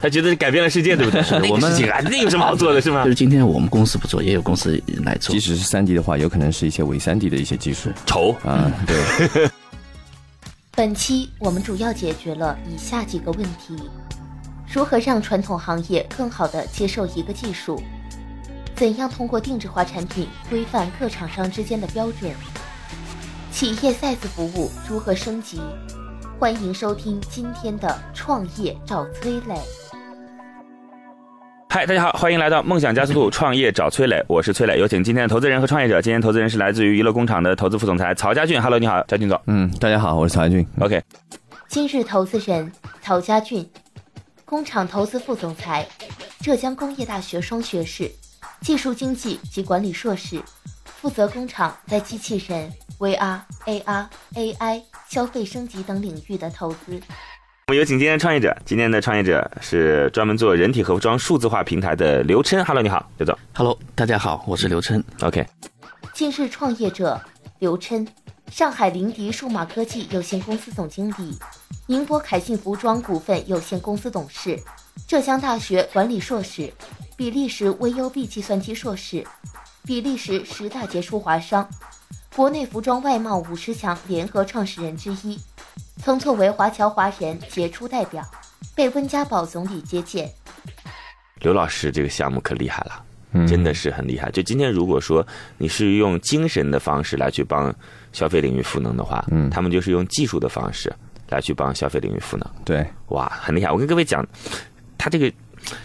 他觉得改变了世界，对不对？我们事情啊，那有什么好做的，是吗？就是今天我们公司不做，也有公司来做。即使是三 D 的话，有可能是一些伪三 D 的一些技术。丑啊，对。本期我们主要解决了以下几个问题：如何让传统行业更好的接受一个技术？怎样通过定制化产品规范各厂商之间的标准？企业 SaaS 服务如何升级？欢迎收听今天的创业找崔磊。嗨，大家好，欢迎来到梦想加速度创业找崔磊，我是崔磊，有请今天的投资人和创业者。今天投资人是来自于娱乐工厂的投资副总裁曹家俊。Hello，你好，家俊总。嗯，大家好，我是曹家俊。OK。今日投资人曹家俊，工厂投资副总裁，浙江工业大学双学士，技术经济及管理硕士，负责工厂在机器人、VR、AR、AI、消费升级等领域的投资。我们有请今天的创业者。今天的创业者是专门做人体服装数字化平台的刘琛。Hello，你好，刘总。Hello，大家好，我是刘琛。OK。今日创业者刘琛，上海林迪数码科技有限公司总经理，宁波凯信服装股份有限公司董事，浙江大学管理硕士，比利时 VUB 计算机硕士，比利时十大杰出华商，国内服装外贸五十强联合创始人之一。曾作为华侨华人杰出代表，被温家宝总理接见。刘老师这个项目可厉害了，真的是很厉害。就今天，如果说你是用精神的方式来去帮消费领域赋能的话，嗯，他们就是用技术的方式来去帮消费领域赋能。对，哇，很厉害。我跟各位讲，他这个，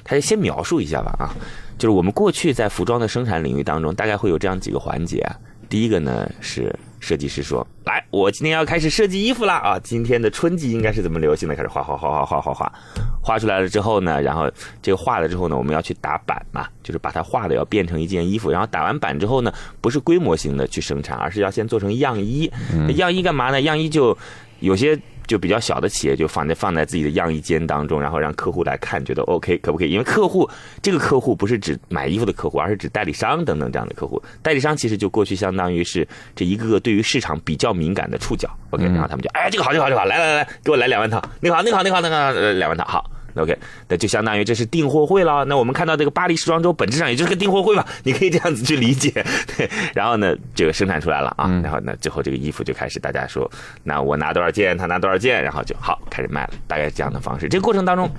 他就先描述一下吧啊，就是我们过去在服装的生产领域当中，大概会有这样几个环节。第一个呢是。设计师说：“来，我今天要开始设计衣服了啊！今天的春季应该是怎么流行的？开始画画画画画画画，画出来了之后呢，然后这个画了之后呢，我们要去打版嘛，就是把它画的要变成一件衣服。然后打完版之后呢，不是规模型的去生产，而是要先做成样衣。样衣干嘛呢？样衣就有些。”就比较小的企业就放在放在自己的样衣间当中，然后让客户来看，觉得 OK 可不可以？因为客户这个客户不是指买衣服的客户，而是指代理商等等这样的客户。代理商其实就过去相当于是这一个个对于市场比较敏感的触角。OK，然后他们就哎这个好这个好这个好，来来来给我来两万套，那个好那个好那个好那个两万套好。OK，那就相当于这是订货会了。那我们看到这个巴黎时装周，本质上也就是个订货会嘛？你可以这样子去理解。对，然后呢，这个生产出来了啊，然后呢，最后这个衣服就开始大家说，那我拿多少件，他拿多少件，然后就好开始卖了，大概是这样的方式。这个过程当中，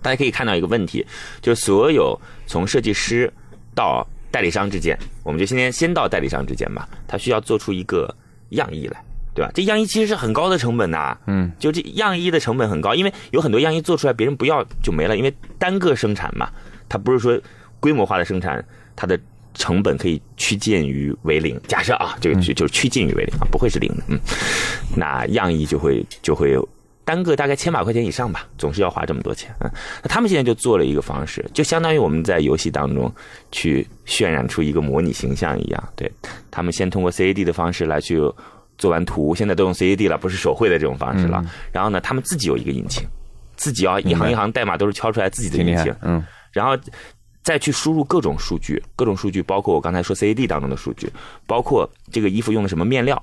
大家可以看到一个问题，就是所有从设计师到代理商之间，我们就今天先到代理商之间吧，他需要做出一个样衣来。对吧？这样衣其实是很高的成本呐，嗯，就这样衣的成本很高，因为有很多样衣做出来别人不要就没了，因为单个生产嘛，它不是说规模化的生产，它的成本可以趋近于为零。假设啊，这个就就是趋近于为零啊，不会是零的，嗯，那样衣就会就会单个大概千把块钱以上吧，总是要花这么多钱，嗯，那他们现在就做了一个方式，就相当于我们在游戏当中去渲染出一个模拟形象一样，对。他们先通过 CAD 的方式来去。做完图，现在都用 CAD 了，不是手绘的这种方式了。然后呢，他们自己有一个引擎，自己要一行一行代码都是敲出来自己的引擎。嗯，然后再去输入各种数据，各种数据包括我刚才说 CAD 当中的数据，包括这个衣服用的什么面料，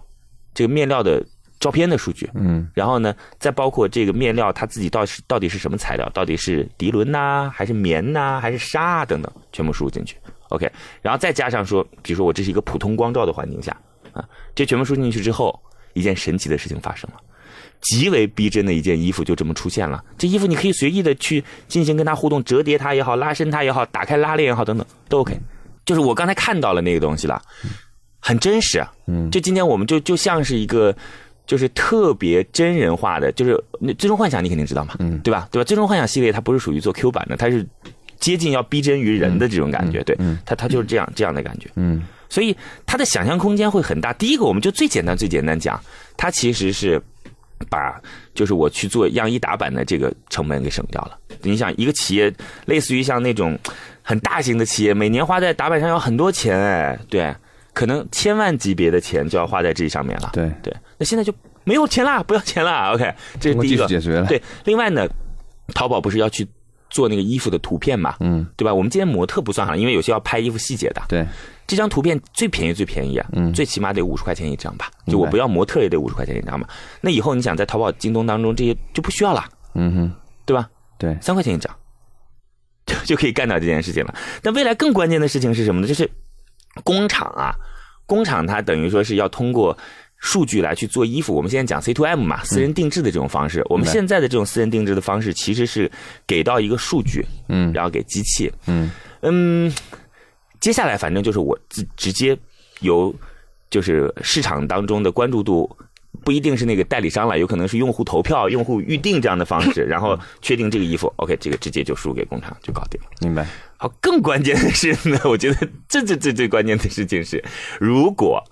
这个面料的照片的数据。嗯，然后呢，再包括这个面料它自己到是到底是什么材料，到底是涤纶呐，还是棉呐，还是纱等等，全部输入进去。OK，然后再加上说，比如说我这是一个普通光照的环境下。啊，这全部输进去之后，一件神奇的事情发生了，极为逼真的一件衣服就这么出现了。这衣服你可以随意的去进行跟它互动，折叠它也好，拉伸它也好，打开拉链也好，等等都 OK。就是我刚才看到了那个东西了，很真实。嗯，就今天我们就就像是一个，就是特别真人化的，就是《最终幻想》，你肯定知道嘛，嗯，对吧？对吧？《最终幻想》系列它不是属于做 Q 版的，它是接近要逼真于人的这种感觉，对，它它就是这样这样的感觉，嗯。所以它的想象空间会很大。第一个，我们就最简单、最简单讲，它其实是把就是我去做样衣打版的这个成本给省掉了。你想，一个企业类似于像那种很大型的企业，每年花在打版上要很多钱，哎，对。可能千万级别的钱就要花在这上面了。对，对，那现在就没有钱啦，不要钱啦。OK，这是第一个。解决了。对，另外呢，淘宝不是要去做那个衣服的图片嘛，嗯，对吧？我们今天模特不算哈，因为有些要拍衣服细节的。对，这张图片最便宜最便宜啊，嗯最起码得五十块钱一张吧。就我不要模特也得五十块钱一张嘛。那以后你想在淘宝、京东当中这些就不需要了，嗯哼，对吧？对，三块钱一张，就 就可以干掉这件事情了。但未来更关键的事情是什么呢？就是工厂啊，工厂它等于说是要通过数据来去做衣服。我们现在讲 C to M 嘛，私人定制的这种方式。我们现在的这种私人定制的方式，其实是给到一个数据，嗯然后给机器，嗯嗯，接下来反正就是我直直接由就是市场当中的关注度。不一定是那个代理商了，有可能是用户投票、用户预定这样的方式，然后确定这个衣服，OK，这个直接就输给工厂就搞定了。明白。好，更关键的是呢，我觉得这最最最关键的事情是，如果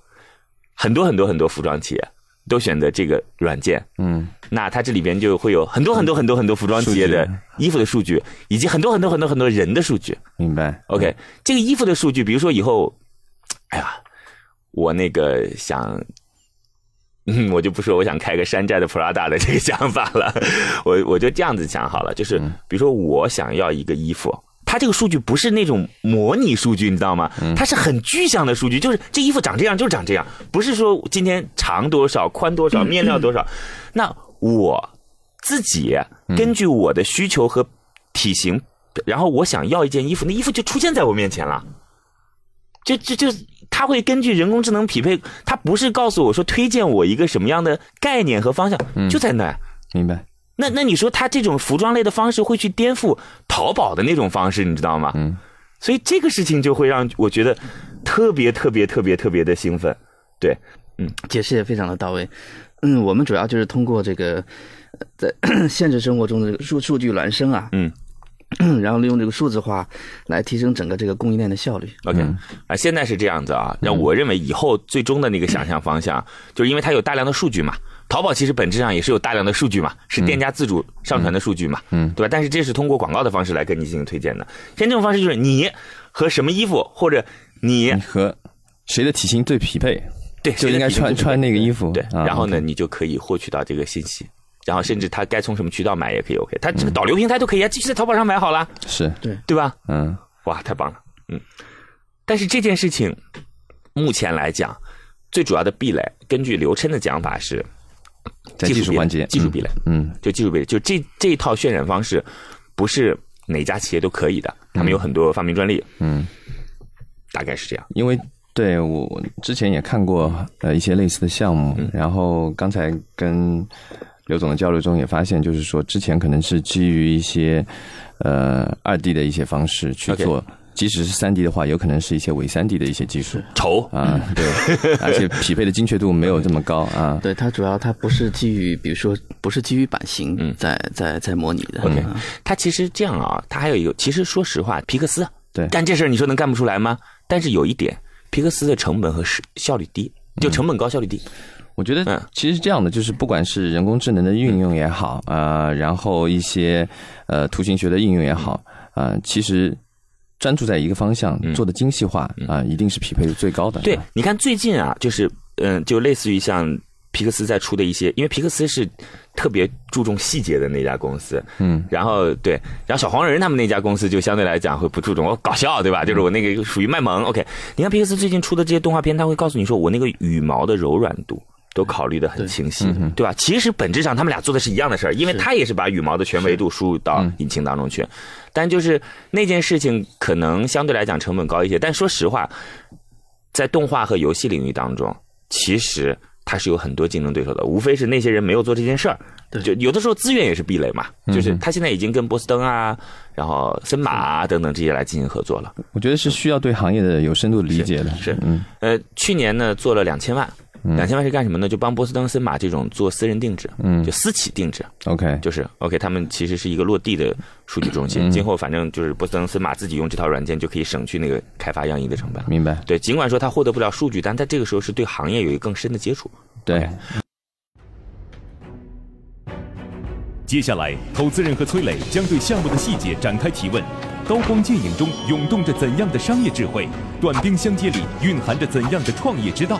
很多很多很多服装企业都选择这个软件，嗯，那它这里边就会有很多很多很多很多服装企业的衣服的数据，以及很多很多很多很多人的数据。明白。OK，这个衣服的数据，比如说以后，哎呀，我那个想。嗯，我就不说我想开个山寨的 Prada 的这个想法了，我我就这样子想好了，就是比如说我想要一个衣服，它这个数据不是那种模拟数据，你知道吗？它是很具象的数据，就是这衣服长这样就是长这样，不是说今天长多少、宽多少、面料多少。那我自己根据我的需求和体型，然后我想要一件衣服，那衣服就出现在我面前了。就就就，它会根据人工智能匹配，它不是告诉我说推荐我一个什么样的概念和方向，就在那儿。明白。那那你说他这种服装类的方式会去颠覆淘宝的那种方式，你知道吗？嗯，所以这个事情就会让我觉得特别特别特别特别的兴奋。对，嗯解释也非常的到位。嗯，我们主要就是通过这个呃在 现实生活中的这个数数据孪生啊，嗯，然后利用这个数字化来提升整个这个供应链的效率。OK，啊，现在是这样子啊，那我认为以后最终的那个想象方向，就是因为它有大量的数据嘛。淘宝其实本质上也是有大量的数据嘛，是店家自主上传的数据嘛，嗯。对吧？但是这是通过广告的方式来跟你进行推荐的。现在这种方式就是你和什么衣服，或者你你和谁的体型最匹配，对就应该穿穿那个衣服。对，啊然后呢，你就可以获取到这个信息，然后甚至他该从什么渠道买也可以 OK，他这个导流平台都可以啊，继续在淘宝上买好了，是。对，对吧？嗯。哇，太棒了，嗯。但是这件事情目前来讲，最主要的壁垒，根据刘琛的讲法是在技术环节，技术壁垒，嗯，就技术壁垒，就这这一套渲染方式，不是哪家企业都可以的，他们有很多发明专利，嗯，大概是这样。因为对我我之前也看过呃一些类似的项目，嗯。然后刚才跟刘总的交流中也发现，就是说之前可能是基于一些呃二 D 的一些方式去做。即使是三 D 的话，有可能是一些伪三 D 的一些技术。丑，啊，对，而且匹配的精确度没有这么高。啊。对，它主要它不是基于，比如说不是基于版型嗯。在在在模拟的。OK 嗯。它其实这样啊，它还有一个，其实说实话，皮克斯对。干这事儿，你说能干不出来吗？但是有一点，皮克斯的成本和时效率低，就成本高，效率低。我觉嗯。得其实是这样的，就是不管是人工智能的运用也好，啊，然后一些呃图形学的应用也好，啊，其实专注在一个方向嗯做的精细化啊，一定是匹配度最高的。对，你看最近啊，就是嗯，就类似于像皮克斯在出的一些，因为皮克斯是特别注重细节的那家公司，嗯，然后对，然后小黄人他们那家公司就相对来讲会不注重，我搞笑对吧？就是我那个属于卖萌。OK，你看皮克斯最近出的这些动画片，他会告诉你说我那个羽毛的柔软度。都考虑的很清晰，对吧？其实本质上他们俩做的是一样的事儿，因为他也是把羽毛的全维度输入到引擎当中去，但就是那件事情可能相对来讲成本高一些。但说实话，在动画和游戏领域当中，其实它是有很多竞争对手的，无非是那些人没有做这件事儿。对就有的时候资源也是壁垒嘛，就是他现在已经跟波司登啊，然后森马啊等等这些来进行合作了。我觉得是需要对行业的有深度理解的。是，嗯呃，去年呢做了两千万，两千万是干什么呢？就帮波司登、森马这种做私人定制，嗯就私企定制，，OK，就是 OK，他们其实是一个落地的数据中心，今后反正就是波司登、森马自己用这套软件就可以省去那个开发样衣的成本。明白。对，尽管说他获得不了数据，但在这个时候是对行业有一个更深的接触。对接下来，投资人和崔磊将对项目的细节展开提问。刀光剑影中涌动着怎样的商业智慧？短兵相接里蕴含着怎样的创业之道？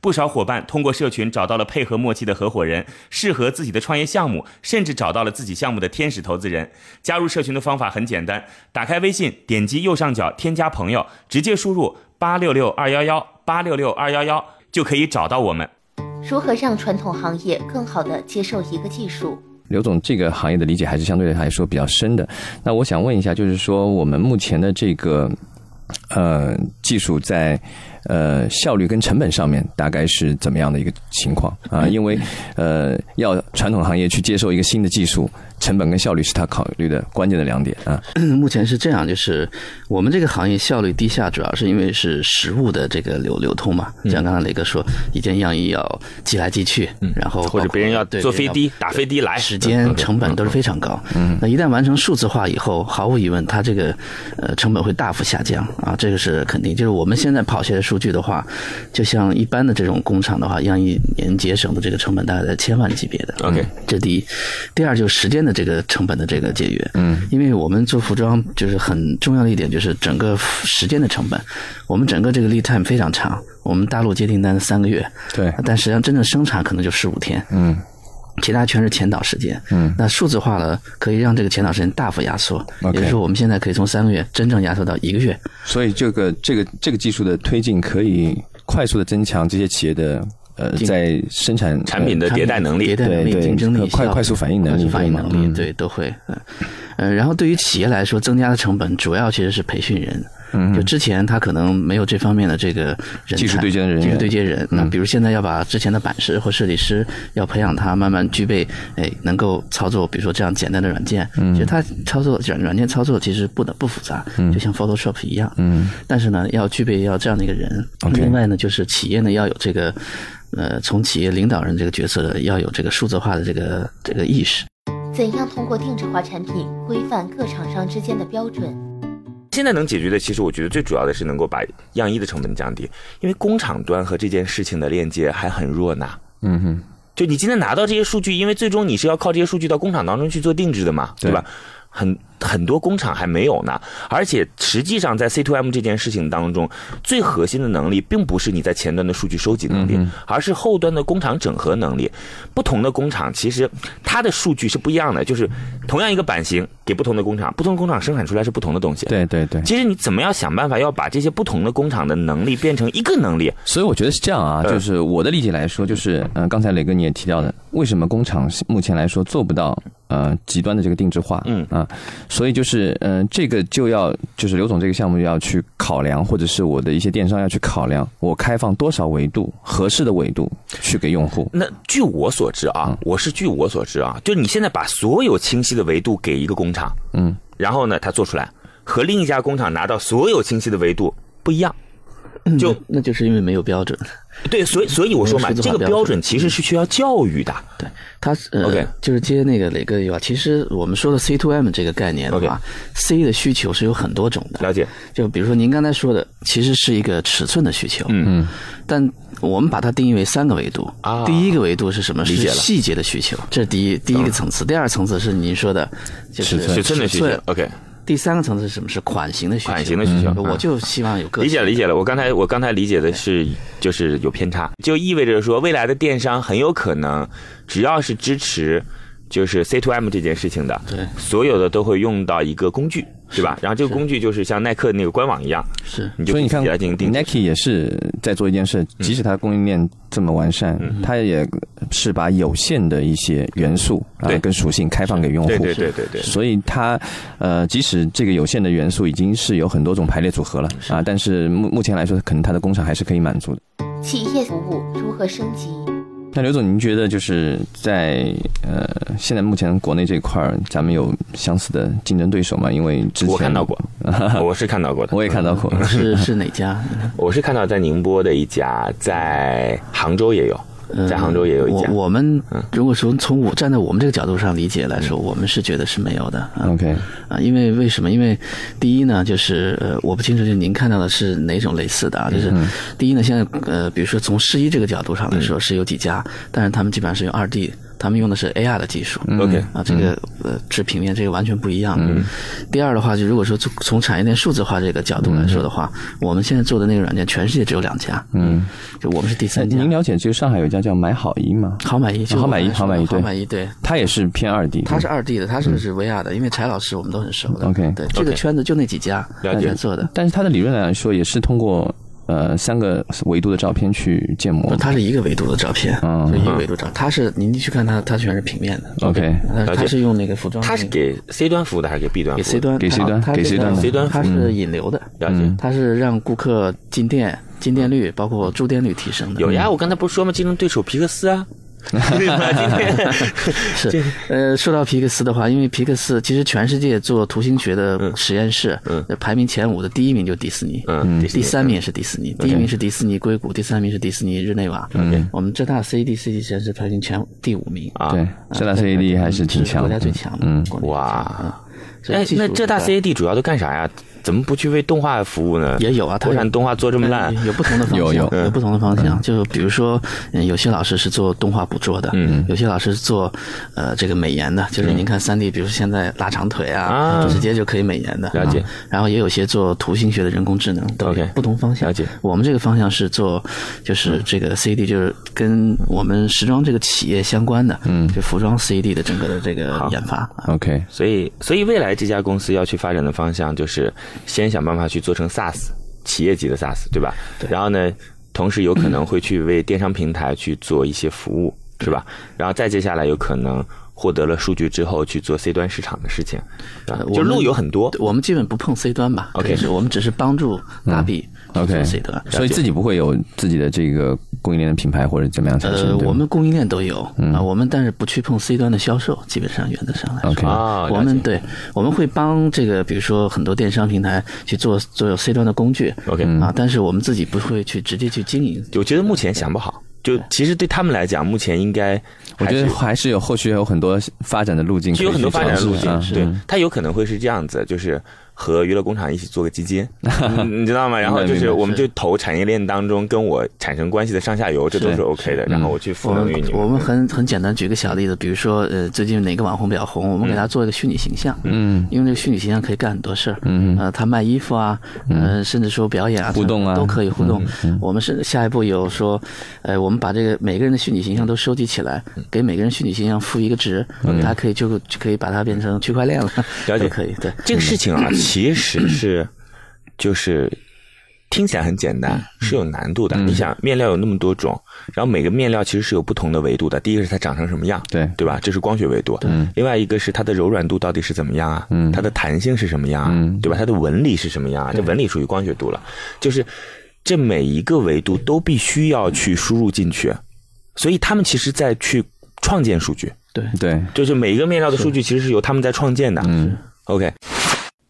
不少伙伴通过社群找到了配合默契的合伙人，适合自己的创业项目，甚至找到了自己项目的天使投资人。加入社群的方法很简单，打开微信，点击右上角添加朋友，直接输入八六六二幺幺八六六二幺幺，就可以找到我们。如何让传统行业更好的接受一个技术？刘总，这个行业的理解还是相对来说比较深的。那我想问一下，就是说我们目前的这个呃技术在。呃，效率跟成本上面大概是怎么样的一个情况啊？因为呃，要传统行业去接受一个新的技术。成本跟效率是他考虑的关键的两点啊。目前是这样，就是我们这个行业效率低下，主要是因为是实物的这个流流通嘛。像刚才雷哥说，一件样衣要寄来寄去，然后或者别人要坐飞的打飞的来，时间成本都是非常高。嗯那一旦完成数字化以后，毫无疑问，它这个呃成本会大幅下降啊，这个是肯定。就是我们现在跑下来数据的话，就像一般的这种工厂的话，样衣年节省的这个成本大概在千万级别的。OK，这第一。第二就是时间的。这个成本的这个节约，嗯，因为我们做服装就是很重要的一点，就是整个时间的成本，我们整个这个 lead time 非常长，我们大陆接订单三个月，对，但实际上真正生产可能就十五天，嗯，其他全是前导时间，嗯，那数字化了可以让这个前导时间大幅压缩，也就是说我们现在可以从三个月真正压缩到一个月，所以这个这个这个技术的推进可以快速的增强这些企业的。呃，在生产产品的迭代能力、迭代能力、竞争力、快快速反应能力、反应能力，对，都会。呃，然后对于企业来说，增加的成本主要其实是培训人。嗯，就之前他可能没有这方面的这个人技术对接人技术对接人。那比如现在要把之前的版师或设计师要培养他慢慢具备，哎，能够操作，比如说这样简单的软件。嗯，其实他操作软软件操作其实不不复杂，嗯就像 Photoshop 一样。嗯，但是呢，要具备要这样的一个人。另外呢，就是企业呢要有这个。呃，从企业领导人这个角色要有这个数字化的这个这个意识。怎样通过定制化产品规范各厂商之间的标准？现在能解决的，其实我觉得最主要的是能够把样衣的成本降低，因为工厂端和这件事情的链接还很弱呢。嗯哼，就你今天拿到这些数据，因为最终你是要靠这些数据到工厂当中去做定制的嘛，对吧？很很多工厂还没有呢，而且实际上在 C to M 这件事情当中，最核心的能力并不是你在前端的数据收集能力，而是后端的工厂整合能力。不同的工厂其实它的数据是不一样的，就是同样一个版型给不同的工厂，不同工厂生产出来是不同的东西。对对对。其实你怎么样想办法要把这些不同的工厂的能力变成一个能力？所以我觉得是这样啊，就是我的理解来说，就是嗯，刚才磊哥你也提到的，为什么工厂目前来说做不到？呃，极端的这个定制化，嗯啊，所以就是，嗯，这个就要就是刘总这个项目要去考量，或者是我的一些电商要去考量，我开放多少维度合适的维度去给用户。那据我所知啊，我是据我所知啊，就你现在把所有清晰的维度给一个工厂，嗯，然后呢，他做出来和另一家工厂拿到所有清晰的维度不一样，就那就是因为没有标准。对，所以所以我说嘛，这个标准其实是需要教育的。对，他呃，就是接那个磊哥的话，其实我们说的 C to M 这个概念的话，C 的需求是有很多种的。了解。就比如说您刚才说的，其实是一个尺寸的需求。嗯嗯。但我们把它定义为三个维度。啊。第一个维度是什么？是细节的需求，这是第一第一个层次。第二层次是您说的，就是尺寸的需求。OK。第三个层次是什么？是款型的需求。款型的需求，我就希望有个理解理解了。我刚才我刚才理解的是，就是有偏差，就意味着说，未来的电商很有可能，只要是支持就是 C to M 这件事情的，对，所有的都会用到一个工具。对吧？然后这个工具就是像耐克那个官网一样，是，所以你看，Nike 也是在做一件事，即使它供应链这么完善，它也是把有限的一些元素啊跟属性开放给用户。对对对对对。所以它呃，即使这个有限的元素已经是有很多种排列组合了啊，但是目目前来说，可能它的工厂还是可以满足的。企业服务如何升级？那刘总，您觉得就是在呃现在目前国内这块儿，咱们有相似的竞争对手吗？因为之前我看到过，我是看到过的，我也看到过，是是哪家？我是看到在宁波的一家，在杭州也有。在杭州也有一家。我我们如果说从我站在我们这个角度上理解来说，我们是觉得是没有的。OK 啊，因为为什么？因为第一呢，就是呃，我不清楚，就您看到的是哪种类似的啊？就是第一呢，现在呃，比如说从试衣这个角度上来说，是有几家，但是他们基本上是用二 D。他们用的是 AR 的技术。OK 啊，这个呃制平面这个完全不一样。第二的话，就如果说从从产业链数字化这个角度来说的话，我们现在做的那个软件，全世界只有两家，嗯，就我们是第三家。您了解，就是上海有一家叫买好衣吗？好买衣，就好买衣，好买衣，好买衣，对，它也是偏二 D，它是二 D 的，它是是 VR 的，因为柴老师我们都很熟的。OK 对，这个圈子就那几家了解。做的，但是它的理论来说，也是通过。呃，三个维度的照片去建模，它是一个维度的照片，嗯，就一个维度照，它是您去看它，它全是平面的。OK，它是用那个服装，它是给 C 端服务的还是给 B 端？给 C 端，给 C 端，给 C 端，C 端它是引流的，了解，它是让顾客进店、进店率，包括驻店率提升的。有呀，我刚才不是说吗？竞争对手皮克斯啊。对吧？今天是。呃，说到皮克斯的话，因为皮克斯其实全世界做图形学的实验室，嗯，排名前五的第一名就迪士尼，嗯，第三名也是迪士尼，第一名是迪士尼硅谷，第三名是迪士尼日内瓦。嗯，我们浙大 CAD CAD 实验室排名前第五名啊，对，浙大 CAD 还是挺强，国家最强的。嗯，哇，哎，那浙大 CAD 主要都干啥呀？怎么不去为动画服务呢？也有啊，国产动画做这么烂，有不同的方向，有有有不同的方向。就比如说，有些老师是做动画捕捉的，嗯，有些老师是做呃这个美颜的，就是您看三 D，比如说现在拉长腿啊，直接就可以美颜的。了解。然后也有些做图形学的人工智能，都有不同方向。了解。我们这个方向是做就是这个 CAD，就是跟我们时装这个企业相关的，嗯，就服装 CAD 的整个的这个研发。OK。所以，所以未来这家公司要去发展的方向就是先想办法去做成 SaaS 企业级的 SaaS，对吧？对。然后呢，同时有可能会去为电商平台去做一些服务，是吧？然后再接下来有可能获得了数据之后去做 C 端市场的事情，啊，就路有很多。我们基本不碰 C 端吧 OK，是我们只是帮助大 B。OK，C 端，所以自己不会有自己的这个供应链的品牌或者怎么样产生？呃，我们供应链都有啊，我们但是不去碰 C 端的销售，基本上原则上来说。OK 啊，我们对我们会帮这个，比如说很多电商平台去做做有 C 端的工具 OK 啊，但是我们自己不会去直接去经营。我觉得目前想不好，就其实对他们来讲，目前应该我觉得还是有后续有很多发展的路径，有很多发展的路径，啊对，它有可能会是这样子，就是。和娱乐工厂一起做个基金，你知道吗？然后就是我们就投产业链当中跟我产生关系的上下游，这都是 OK 的。然后我去赋能于你。我们很很简单，举个小例子，比如说呃，最近哪个网红比较红，我们给他做一个虚拟形象，嗯，因为这个虚拟形象可以干很多事儿，嗯，呃，他卖衣服啊，嗯，甚至说表演啊，互动啊，都可以互动。我们是下一步有说，呃，我们把这个每个人的虚拟形象都收集起来，给每个人虚拟形象赋一个值，他可以就就可以把它变成区块链了，了解。可以。对。这个事情啊，其实是。就是听起来很简单，是有难度的。嗯、你想，面料有那么多种，然后每个面料其实是有不同的维度的。第一个是它长成什么样，对对吧？这是光学维度。嗯。另外一个是它的柔软度到底是怎么样啊？嗯。它的弹性是什么样啊？嗯。对吧？它的纹理是什么样啊？这纹理属于光学度了。就是这每一个维度都必须要去输入进去，所以他们其实在去创建数据。对对，就是每一个面料的数据其实是由他们在创建的。嗯。OK。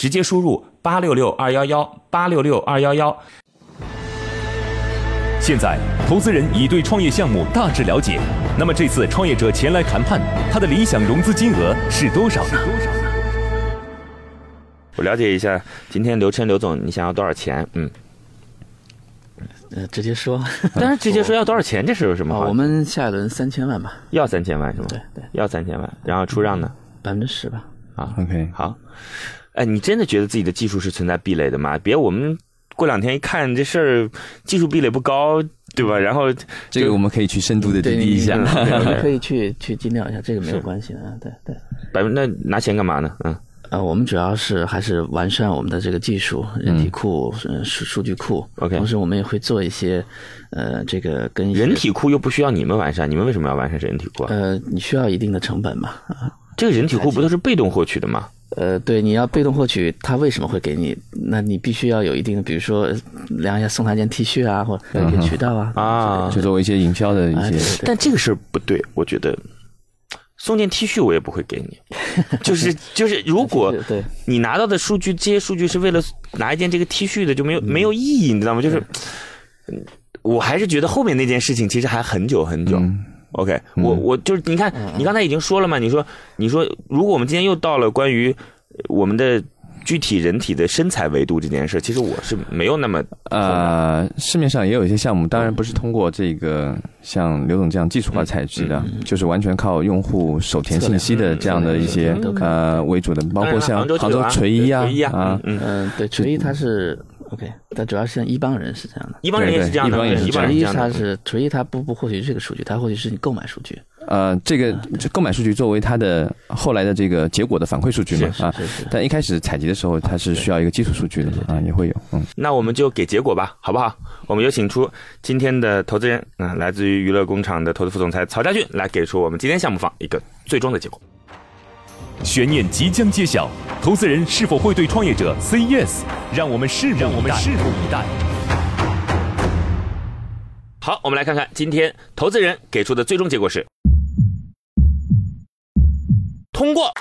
直接输入八六六二幺幺八六六二幺幺。现在，投资人已对创业项目大致了解。那么这次创业者前来谈判，他的理想融资金额是多少呢？我了解一下，今天刘琛刘总，你想要多少钱？嗯。呃，直接说，但是直接说要多少钱，这是有什么好？我们下一轮三千万吧，要三千万是吗？对对，要三千万，然后出让呢？百分之十吧。啊，OK，好。哎，你真的觉得自己的技术是存在壁垒的吗？别我们过两天一看这事儿技术壁垒不高，对吧？然后这个我们可以去深度的滴滴一下。我们 可以去去尽量一下，这个没有关系的。对对。百分那拿钱干嘛呢？嗯。呃，我们主要是还是完善我们的这个技术、人体库、数数据库。OK，同时我们也会做一些，呃，这个跟人体库又不需要你们完善，你们为什么要完善人体库啊？呃，你需要一定的成本嘛？啊，这个人体库不都是被动获取的吗？呃，对，你要被动获取，他为什么会给你？那你必须要有一定的，比如说量一下送他件 T 恤啊，或者一些渠道啊，啊，就作为一些营销的一些。但这个事儿不对，我觉得。送件 T 恤我也不会给你，就 是就是，如果 你拿到的数据，这些数据是为了拿一件这个 T 恤的，就没有没有意义，你知道吗？就是，我还是觉得后面那件事情其实还很久很久。OK，我我就是你看，你刚才已经说了嘛，你说你说，如果我们今天又到了关于我们的。具体人体的身材维度这件事，其实我是没有那么呃，市面上也有一些项目，当然不是通过这个像刘总这样技术化采集的，就是完全靠用户手填信息的这样的一些呃为主的，包括像杭州垂衣啊啊，嗯嗯，对，垂衣它是 OK，但主要是像一帮人是这样的，一帮人也是这样的，垂衣它是垂衣它不不获取这个数据，他获取是你购买数据。呃，这个购买数据作为它的后来的这个结果的反馈数据嘛啊，但一开始采集的时候，它是需要一个基础数据的啊，也会有。嗯，那我们就给结果吧，好不好？我们有请出今天的投资人，嗯，来自于娱乐工厂的投资副总裁曹家俊，来给出我们今天项目方一个最终的结果。悬念即将揭晓，投资人是否会对创业者 say yes？让我们拭让我们拭目以待。好，我们来看看今天投资人给出的最终结果是。通过，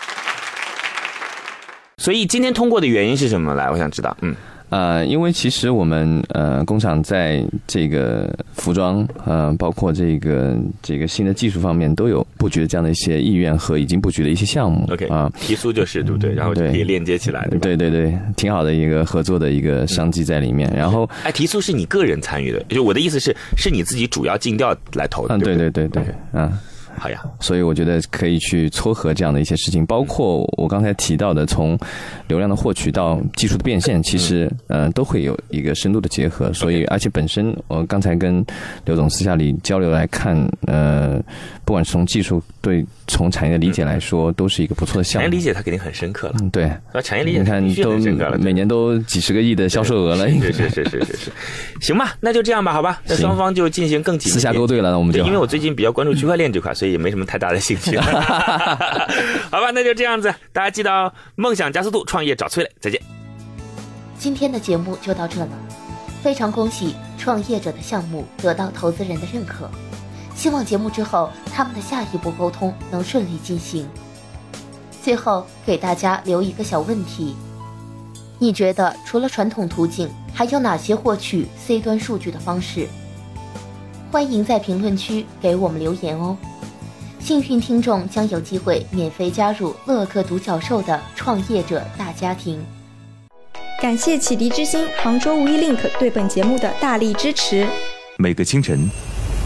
所以今天通过的原因是什么？来，我想知道。嗯，呃，因为其实我们呃工厂在这个服装呃，包括这个这个新的技术方面都有布局的这样的一些意愿和已经布局的一些项目。OK 啊，提速就是对不对？然后可以链接起来的。对对对，挺好的一个合作的一个商机在里面。然后，哎，提速是你个人参与的，就我的意思是，是你自己主要尽调来投的。嗯，对对对对，嗯。好呀，所以我觉得可以去撮合这样的一些事情，包括我刚才提到的，从流量的获取到技术的变现，其实呃都会有一个深度的结合。所以，而且本身我刚才跟刘总私下里交流来看，呃，不管是从技术对从产业的理解来说，都是一个不错的项目。产业理解它肯定很深刻了。嗯，对。那产业理解你看都每年都几十个亿的销售额了。是是是是是是。行吧，那就这样吧，好吧。那双方就进行更紧私下勾兑了，那我们就因为我最近比较关注区块链这块，所以。也没什么太大的兴趣，好吧，那就这样子，大家记得梦想加速度，创业找崔磊，再见。今天的节目就到这了，非常恭喜创业者的项目得到投资人的认可，希望节目之后他们的下一步沟通能顺利进行。最后给大家留一个小问题：你觉得除了传统途径，还有哪些获取 C 端数据的方式？欢迎在评论区给我们留言哦。幸运听众将有机会免费加入乐客独角兽的创业者大家庭。感谢启迪之星、杭州无一 link 对本节目的大力支持。每个清晨，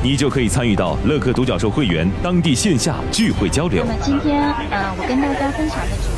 你就可以参与到乐客独角兽会员当地线下聚会交流。那么今天，呃，我跟大家分享的主题